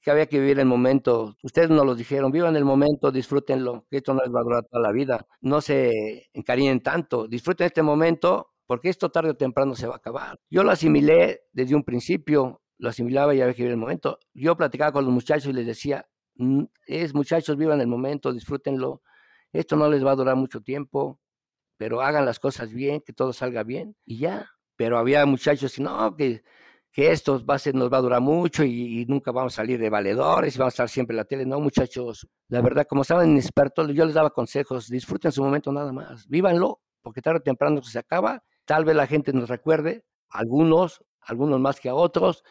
que había que vivir el momento. Ustedes nos lo dijeron, vivan el momento, disfrútenlo, que esto no les va a durar toda la vida. No se encariñen tanto, disfruten este momento, porque esto tarde o temprano se va a acabar. Yo lo asimilé desde un principio, lo asimilaba y había que el momento. Yo platicaba con los muchachos y les decía, "Mm, es muchachos, vivan el momento, disfrútenlo. Esto no les va a durar mucho tiempo, pero hagan las cosas bien, que todo salga bien y ya. Pero había muchachos que no, que que esto va a ser, nos va a durar mucho y, nunca vamos a salir de valedores y vamos a estar siempre en la tele. No, muchachos, la verdad, como estaban expertos, yo les daba consejos, disfruten su momento nada más, vívanlo, porque tarde o temprano se acaba, tal vez la gente nos recuerde, algunos, algunos más que a otros,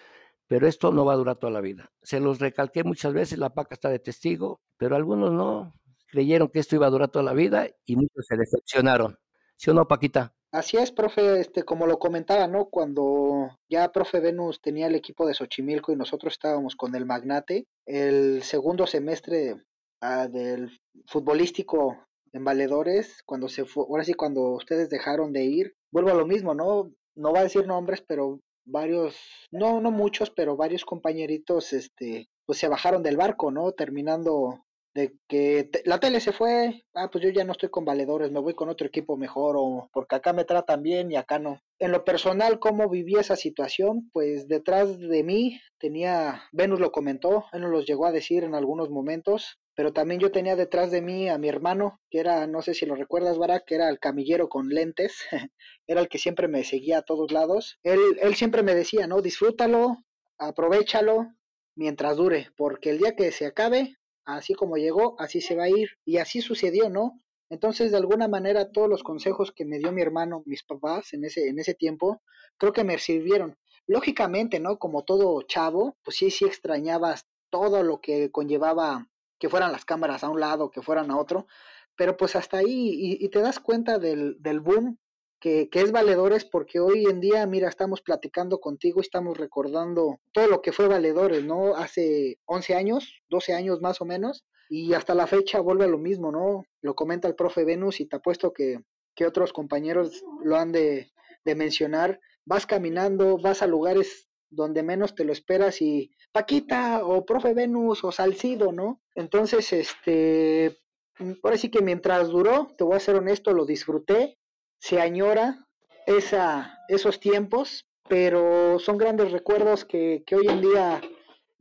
pero esto no va a durar toda la vida. Se los recalqué muchas veces, la PACA está de testigo, pero algunos no, creyeron que esto iba a durar toda la vida y muchos se decepcionaron. ¿Sí o no, Paquita? Así es, profe, este, como lo comentaba, ¿no? Cuando ya profe Venus tenía el equipo de Xochimilco y nosotros estábamos con el Magnate, el segundo semestre ah, del futbolístico en Valedores, cuando se fue, ahora sí, cuando ustedes dejaron de ir, vuelvo a lo mismo, ¿no? No va a decir nombres, pero varios, no, no muchos, pero varios compañeritos, este, pues se bajaron del barco, ¿no? Terminando de que la tele se fue, ah, pues yo ya no estoy con valedores, me voy con otro equipo mejor, o porque acá me tratan bien y acá no. En lo personal, ¿cómo viví esa situación? Pues detrás de mí tenía, Venus lo comentó, él nos los llegó a decir en algunos momentos, pero también yo tenía detrás de mí a mi hermano, que era, no sé si lo recuerdas, Barak, que era el camillero con lentes, era el que siempre me seguía a todos lados. Él, él siempre me decía, ¿no? Disfrútalo, aprovechalo mientras dure, porque el día que se acabe, así como llegó, así se va a ir. Y así sucedió, ¿no? Entonces, de alguna manera, todos los consejos que me dio mi hermano, mis papás en ese, en ese tiempo, creo que me sirvieron. Lógicamente, ¿no? Como todo chavo, pues sí, sí extrañabas todo lo que conllevaba que fueran las cámaras a un lado, que fueran a otro, pero pues hasta ahí, y, y te das cuenta del, del boom que, que, es valedores porque hoy en día, mira, estamos platicando contigo, estamos recordando todo lo que fue valedores, ¿no? Hace 11 años, 12 años más o menos, y hasta la fecha vuelve a lo mismo, ¿no? Lo comenta el profe Venus y te apuesto que, que otros compañeros lo han de, de mencionar. Vas caminando, vas a lugares donde menos te lo esperas y Paquita o profe Venus o Salcido, ¿no? Entonces, este, ahora sí que mientras duró, te voy a ser honesto, lo disfruté, se añora esa, esos tiempos, pero son grandes recuerdos que, que hoy en día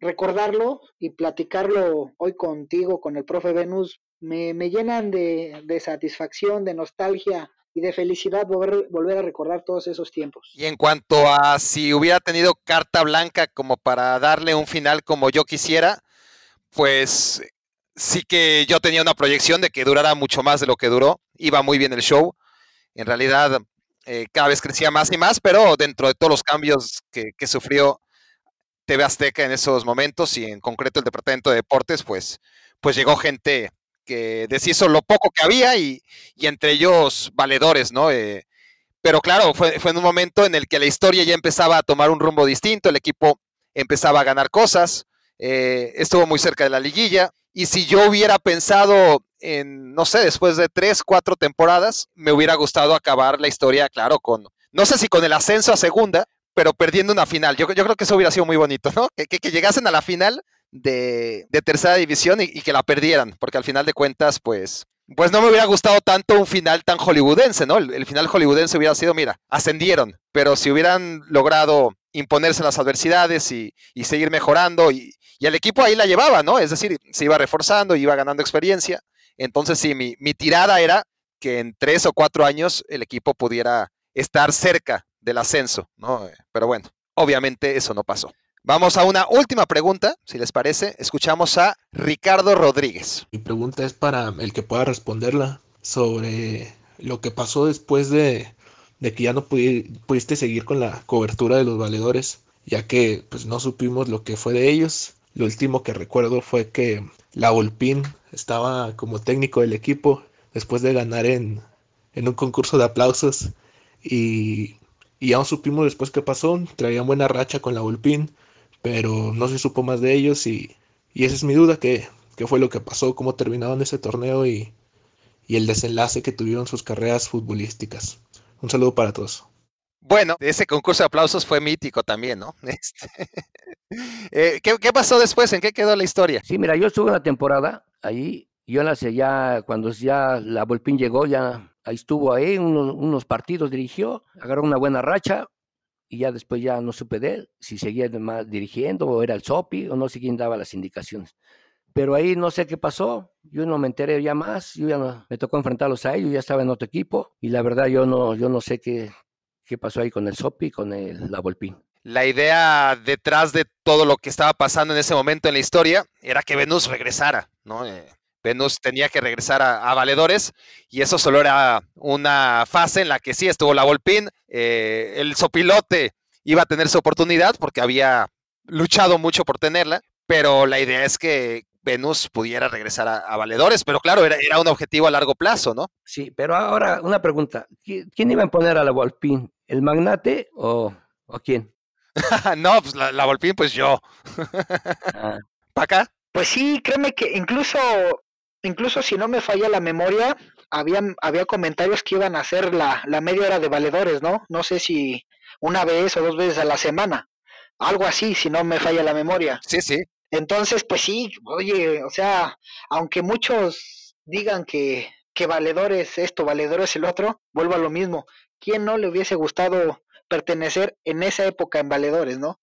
recordarlo y platicarlo hoy contigo, con el profe Venus, me, me llenan de, de, satisfacción, de nostalgia y de felicidad volver, volver, a recordar todos esos tiempos. Y en cuanto a si hubiera tenido carta blanca como para darle un final como yo quisiera, pues sí que yo tenía una proyección de que durara mucho más de lo que duró, iba muy bien el show en realidad eh, cada vez crecía más y más, pero dentro de todos los cambios que, que, sufrió TV Azteca en esos momentos y en concreto el Departamento de Deportes, pues, pues llegó gente que deshizo lo poco que había y, entre ellos valedores, ¿no? Eh, pero claro, fue, en un momento en el que la historia ya empezaba a tomar un rumbo distinto, el equipo empezaba a ganar cosas, eh, estuvo muy cerca de la liguilla, y si yo hubiera pensado en, no sé, después de tres, cuatro temporadas, me hubiera gustado acabar la historia, claro, con, no sé si con el ascenso a segunda, pero perdiendo una final. Yo, creo que eso hubiera sido muy bonito, ¿no? Que llegasen a la final de, tercera división y, que la perdieran, porque al final de cuentas, pues, pues no me hubiera gustado tanto un final tan hollywoodense, ¿no? El, final hollywoodense hubiera sido, mira, ascendieron, pero si hubieran logrado imponerse las adversidades y, y seguir mejorando y, y, el equipo ahí la llevaba, ¿no? Es decir, se iba reforzando, iba ganando experiencia. Entonces, sí, mi, mi tirada era que en tres o cuatro años el equipo pudiera estar cerca del ascenso, ¿no? Pero bueno, obviamente eso no pasó. Vamos a una última pregunta, si les parece. Escuchamos a Ricardo Rodríguez. Mi pregunta es para el que pueda responderla sobre lo que pasó después de, de que ya no pudiste seguir con la cobertura de los valedores, ya que pues no supimos lo que fue de ellos. Lo último que recuerdo fue que la Volpín estaba como técnico del equipo después de ganar en, en un concurso de aplausos y, y aún supimos después qué pasó. Traían buena racha con la Volpín, pero no se supo más de ellos y, y esa es mi duda, que, qué fue lo que pasó, cómo terminaron ese torneo y, y el desenlace que tuvieron sus carreras futbolísticas. Un saludo para todos. Bueno, ese concurso de aplausos fue mítico también, ¿no? Este, eh, ¿qué, ¿qué, pasó después? ¿En qué quedó la historia? Sí, mira, yo estuve una temporada ahí, yo la sé ya, cuando ya la Volpín llegó, ya ahí estuvo ahí, unos, unos, partidos dirigió, agarró una buena racha, y ya después ya no supe de él, si seguía más dirigiendo, o era el Sopi, o no sé quién daba las indicaciones. Pero ahí no sé qué pasó, yo no me enteré ya más, yo ya no, me tocó enfrentarlos a ellos, ya estaba en otro equipo, y la verdad yo no, yo no sé qué, qué pasó ahí con el Sopi y con el, la Volpín. la idea detrás de todo lo que estaba pasando en ese momento en la historia era que Venus regresara, ¿no? Eh, Venus tenía que regresar a, valedores y eso solo era una fase en la que sí estuvo la Volpín, eh, el sopilote iba a tener su oportunidad porque había luchado mucho por tenerla, pero la idea es que Venus pudiera regresar a, valedores, pero claro, era, era, un objetivo a largo plazo, ¿no? Sí, pero ahora una pregunta, ¿quién iba a poner a la Volpín? ¿El magnate o, quién? no, pues la, Volpín, pues yo. Ah. ¿Para acá? Pues sí, créeme que incluso, incluso si no me falla la memoria, había, había comentarios que iban a hacer la, la media hora de valedores, ¿no? No sé si una vez o dos veces a la semana. Algo así, si no me falla la memoria. Sí, sí. Entonces, pues sí, oye, o sea, aunque muchos digan que, que valedor es esto, valedor es el otro, vuelvo a lo mismo. ¿Quién no le hubiese gustado pertenecer en esa época en valedores, no?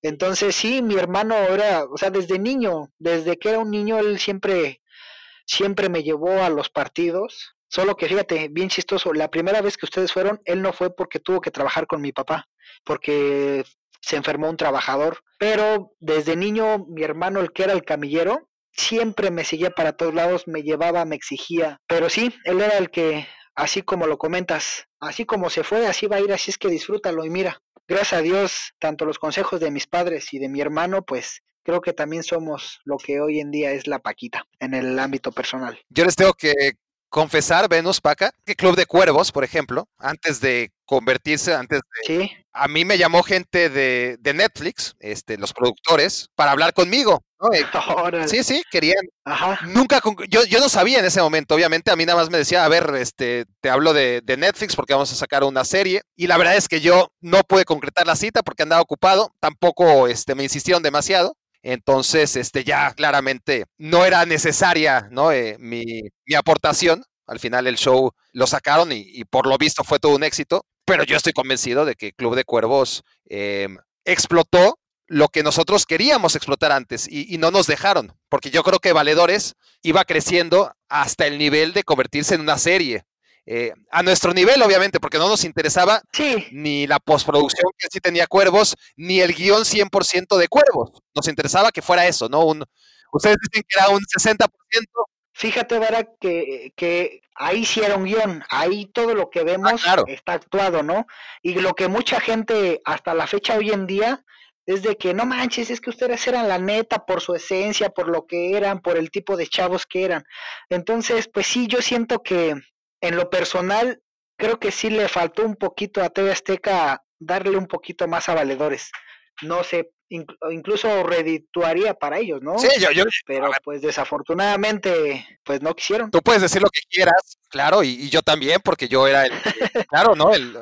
Entonces, sí, mi hermano era, o sea, desde niño, desde que era un niño, él siempre, siempre me llevó a los partidos. Solo que fíjate, bien chistoso, la primera vez que ustedes fueron, él no fue porque tuvo que trabajar con mi papá, porque se enfermó un trabajador, pero desde niño mi hermano, el que era el camillero, siempre me seguía para todos lados, me llevaba, me exigía, pero sí, él era el que, así como lo comentas, así como se fue, así va a ir, así es que disfrútalo y mira, gracias a Dios, tanto los consejos de mis padres y de mi hermano, pues creo que también somos lo que hoy en día es la Paquita en el ámbito personal. Yo les tengo que confesar, Venus Paca, que Club de Cuervos, por ejemplo, antes de convertirse, antes de... Sí. A mí me llamó gente de, de Netflix, este, los productores, para hablar conmigo. Eh, sí, sí, querían. Ajá. Nunca, yo, yo no sabía en ese momento, obviamente, a mí nada más me decía, a ver, este, te hablo de, de Netflix porque vamos a sacar una serie. Y la verdad es que yo no pude concretar la cita porque andaba ocupado, tampoco este, me insistieron demasiado. Entonces, este, ya claramente no era necesaria ¿no? Eh, mi, mi, aportación. Al final el show lo sacaron y, por lo visto fue todo un éxito. Pero yo estoy convencido de que Club de Cuervos em, explotó lo que nosotros queríamos explotar antes y, y, no nos dejaron, porque yo creo que Valedores iba creciendo hasta el nivel de convertirse en una serie. Eh, a nuestro nivel, obviamente, porque no nos interesaba ni la postproducción que sí tenía Cuervos, ni el guion 100% de Cuervos. Nos interesaba que fuera eso, ¿no? Un, ustedes dicen que era un 60%. Fíjate, Vera, que, que ahí sí era un guion, ahí todo lo que Ah, vemos claro. está actuado, ¿no? Y lo que mucha gente hasta la fecha hoy en día es de que no manches, es que ustedes eran la neta por su esencia, por lo que eran, por el tipo de chavos que eran. Entonces, pues sí, yo siento que en lo personal, creo que sí le faltó un poquito a TV Azteca darle un poquito más a valedores. No sé, inc- incluso redituaría para ellos, ¿no? Sí, yo, yo, Pero pues desafortunadamente, pues no quisieron. tú puedes decir lo que quieras, claro, y, y yo también, porque yo era el, claro, ¿no? El,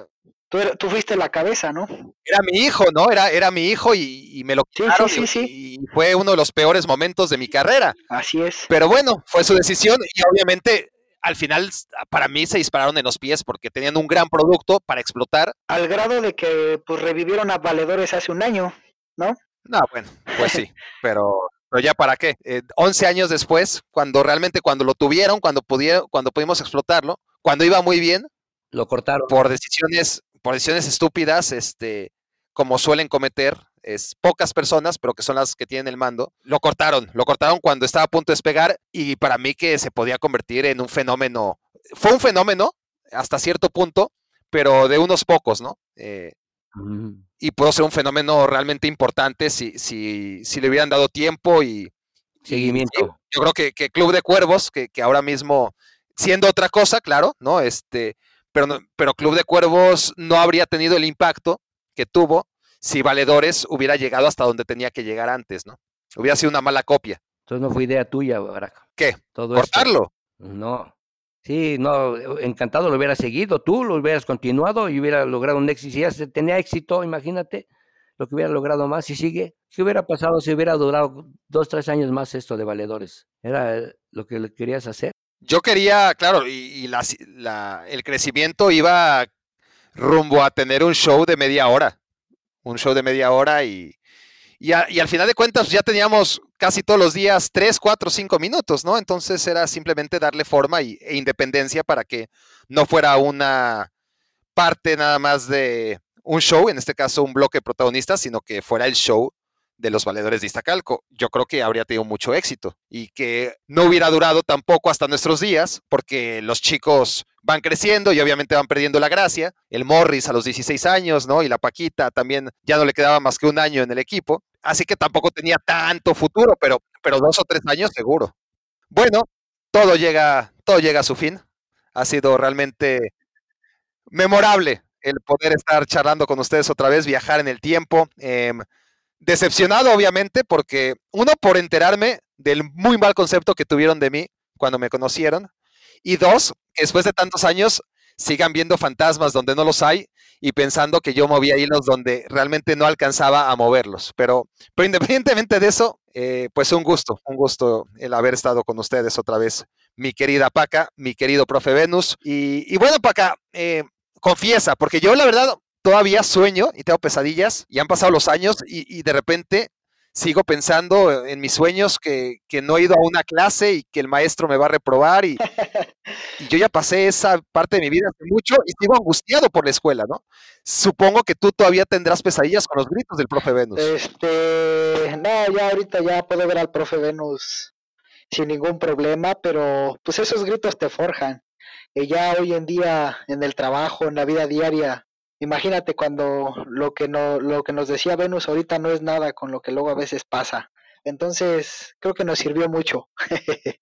Tú, era- tú fuiste la cabeza, ¿no? era mi hijo, ¿no? Era, era mi hijo y, y me lo Sí, quitaron sí, y- sí, y fue uno de los peores momentos de mi carrera. Así es. Pero bueno, fue su decisión y obviamente al final para mí se dispararon en los pies porque tenían un gran producto para explotar. Al grado de que pues revivieron a valedores hace un año, ¿no? No, bueno, pues sí, pero, pero ya para qué. Eh, 11 años después, cuando realmente cuando lo tuvieron, cuando pudieron, cuando pudimos explotarlo, cuando iba muy bien, Lo cortaron. por decisiones, por decisiones estúpidas, este, como suelen cometer es pocas personas, pero que son las que tienen el mando, lo cortaron, lo cortaron cuando estaba a punto de despegar y para mí que se podía convertir en un fenómeno, fue un fenómeno hasta cierto punto, pero de unos pocos, ¿no? Eh, Mm. y pudo ser un fenómeno realmente importante si, si, si le hubieran dado tiempo y, Seguimiento. yo creo que, que Club de Cuervos, que, que ahora mismo, siendo otra cosa, claro, ¿no? Este, pero, no- pero Club de Cuervos no habría tenido el impacto que tuvo si Valedores hubiera llegado hasta donde tenía que llegar antes, ¿no? Hubiera sido una mala copia. Entonces no fue idea tuya, Barack. ¿Qué? Todo esto. ¿Cortarlo? No. Sí, no, encantado lo hubiera seguido, tú lo hubieras continuado y hubiera logrado un éxito. Si ya se tenía éxito, imagínate lo que hubiera logrado más y sigue. ¿Qué hubiera pasado si hubiera durado dos, tres años más esto de valedores? ¿Era lo que le querías hacer? Yo quería, claro, y, y la- la- el crecimiento iba rumbo a tener un show de media hora. Un show de media hora y, y, al final de cuentas ya teníamos casi todos los días tres, cuatro, cinco minutos, ¿no? Entonces era simplemente darle forma y, e independencia para que no fuera una parte nada más de un show, en este caso un bloque de protagonistas, sino que fuera el show de los valedores de Iztacalco. Yo creo que habría tenido mucho éxito y que no hubiera durado tampoco hasta nuestros días, porque los chicos van creciendo y obviamente van perdiendo la gracia. El Morris a los 16 años, ¿no? Y la Paquita también ya no le quedaba más que un año en el equipo. Así que tampoco tenía tanto futuro, pero, pero dos o tres años seguro. Bueno, todo llega, todo llega a su fin. Ha sido realmente memorable el poder estar charlando con ustedes otra vez, viajar en el tiempo. Em, decepcionado, obviamente, porque uno, por enterarme del muy mal concepto que tuvieron de mí cuando me conocieron, y dos, después de tantos años sigan viendo fantasmas donde no los hay y pensando que yo movía hilos donde realmente no alcanzaba a moverlos. Pero, pero independientemente de eso, eh, pues un gusto, un gusto el haber estado con ustedes otra vez, mi querida Paca, mi querido profe Venus. Y, bueno, Paca, eh, confiesa, porque yo la verdad todavía sueño y tengo pesadillas y han pasado los años y, de repente sigo pensando en mis sueños que, no he ido a una clase y que el maestro me va a reprobar y, yo ya pasé esa parte de mi vida hace mucho y sigo angustiado por la escuela, ¿no? Supongo que tú todavía tendrás pesadillas con los gritos del profe Venus. Este, no, ya ahorita ya puedo ver al profe Venus sin ningún problema, pero pues esos gritos te forjan. Y ya hoy en día en el trabajo, en la vida diaria, imagínate cuando lo que, no, lo que nos decía Venus ahorita no es nada con lo que luego a veces pasa. Entonces, creo que nos sirvió mucho.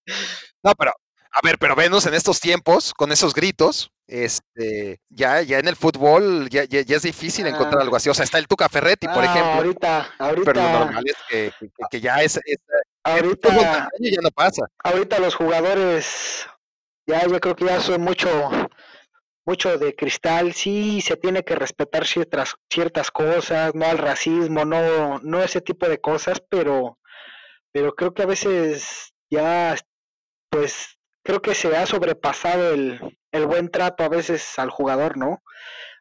no, pero, a ver, pero Venus en estos tiempos, con esos gritos, este, ya, ya en el fútbol ya, ya, es difícil encontrar algo así. O sea, está el Tuca Ferretti, por ah, ejemplo. Ahorita, ahorita. Pero lo normal es que, que, ya es, ahorita, ya no pasa. Ahorita los jugadores, ya yo creo que ya son mucho, mucho de cristal, sí se tiene que respetar ciertas, ciertas cosas, no al racismo, no, no ese tipo de cosas, pero, pero creo que a veces ya, pues, creo que se ha sobrepasado el, el buen trato a veces al jugador, ¿no?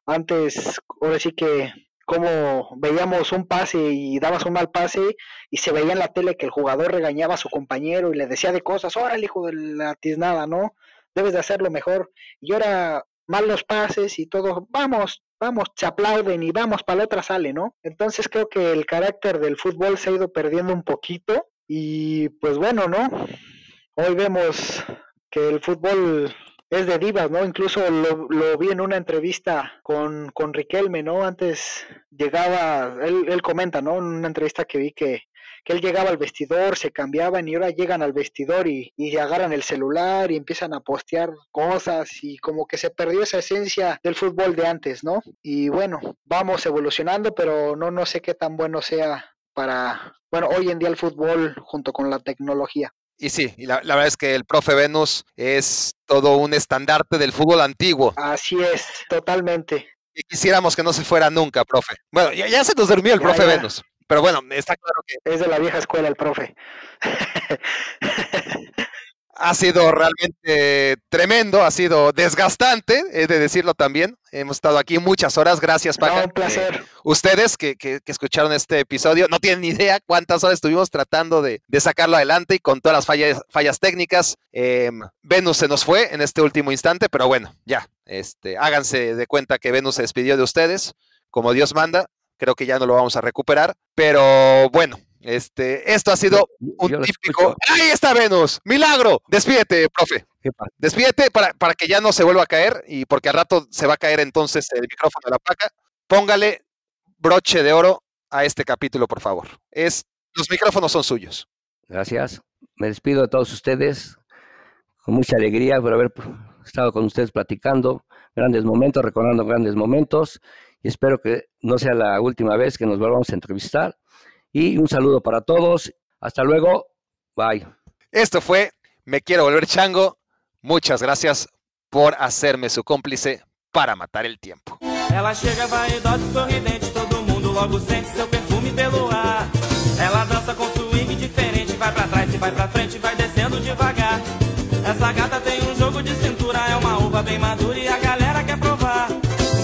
Antes, ahora sí que como veíamos un pase y dabas un mal pase y se veía en la tele que el jugador regañaba a su compañero y le decía de cosas, órale hijo de la tiznada, ¿no? Debes de hacerlo mejor. Y ahora malos pases y todo, vamos, vamos, se aplauden y vamos, para la otra sale, ¿no? Entonces creo que el carácter del fútbol se ha ido perdiendo un poquito y pues bueno, ¿no? Hoy vemos que el fútbol es de divas, ¿no? Incluso lo, lo vi en una entrevista con, con Riquelme, ¿no? Antes llegaba, él, él comenta, ¿no? En una entrevista que vi que que él llegaba al vestidor, se cambiaban y ahora llegan al vestidor y, y agarran el celular y empiezan a postear cosas y como que se perdió esa esencia del fútbol de antes, ¿no? Y bueno, vamos evolucionando, pero no, no sé qué tan bueno sea para, bueno, hoy en día el fútbol junto con la tecnología. Y sí, y la, verdad es que el profe Venus es todo un estandarte del fútbol antiguo. Así es, totalmente. Y quisiéramos que no se fuera nunca, profe. Bueno, ya, se nos durmió el profe Venus. Pero bueno, está claro que... Es de la vieja escuela el profe. ha sido realmente tremendo, ha sido desgastante, he de decirlo también. Hemos estado aquí muchas horas, gracias Paca. un placer. ustedes que, escucharon este episodio no tienen ni idea cuántas horas estuvimos tratando de, sacarlo adelante y con todas las fallas, fallas técnicas. Em, Venus se nos fue en este último instante, pero bueno, ya, este, háganse de cuenta que Venus se despidió de ustedes, como Dios manda creo que ya no lo vamos a recuperar, pero bueno, este, esto ha sido un típico. ¡Ahí está Venus! ¡Milagro! Despídete, profe. Despídete para, para, que ya no se vuelva a caer y porque al rato se va a caer entonces el micrófono de la placa. Póngale broche de oro a este capítulo, por favor. Es, los micrófonos son suyos. Gracias. Me despido de todos ustedes con mucha alegría por haber estado con ustedes platicando grandes momentos, recordando grandes momentos y espero que no sea la última vez que nos volvamos a entrevistar. Y un saludo para todos. Hasta luego. Bye. Esto fue Me Quiero Volver Chango. Muchas gracias por hacerme su cómplice para matar el tiempo. Ela chega vaidosa sorridente, todo mundo logo sente seu perfume pelo ar. Ela dança com swing diferente, vai para trás e vai para frente, vai descendo devagar. Essa gata tem um jogo de cintura, é uma uva bem madura e a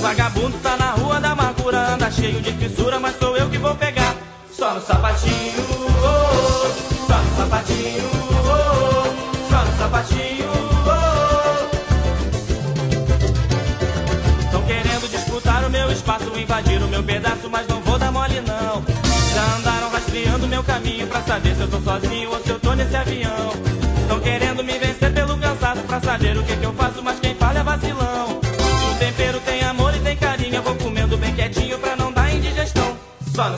vagabundo tá na rua da amargura, anda cheio de fissura, mas sou eu que vou pegar. Só no sapatinho, oh, oh. só no sapatinho, oh, oh. só no sapatinho. Oh, oh. Tão querendo disputar o meu espaço, invadir o meu pedaço, mas não vou dar mole não. Já andaram rastreando meu caminho pra saber se eu tô sozinho ou se eu tô nesse avião. Tão querendo me vencer pelo cansaço pra saber o que, que eu faço, mas quem falha é vacilão. Só no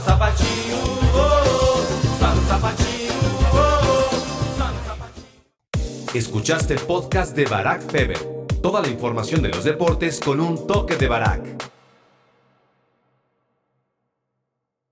Escuchaste podcast de Barack Feber. Toda la información de los deportes con un toque de Barack.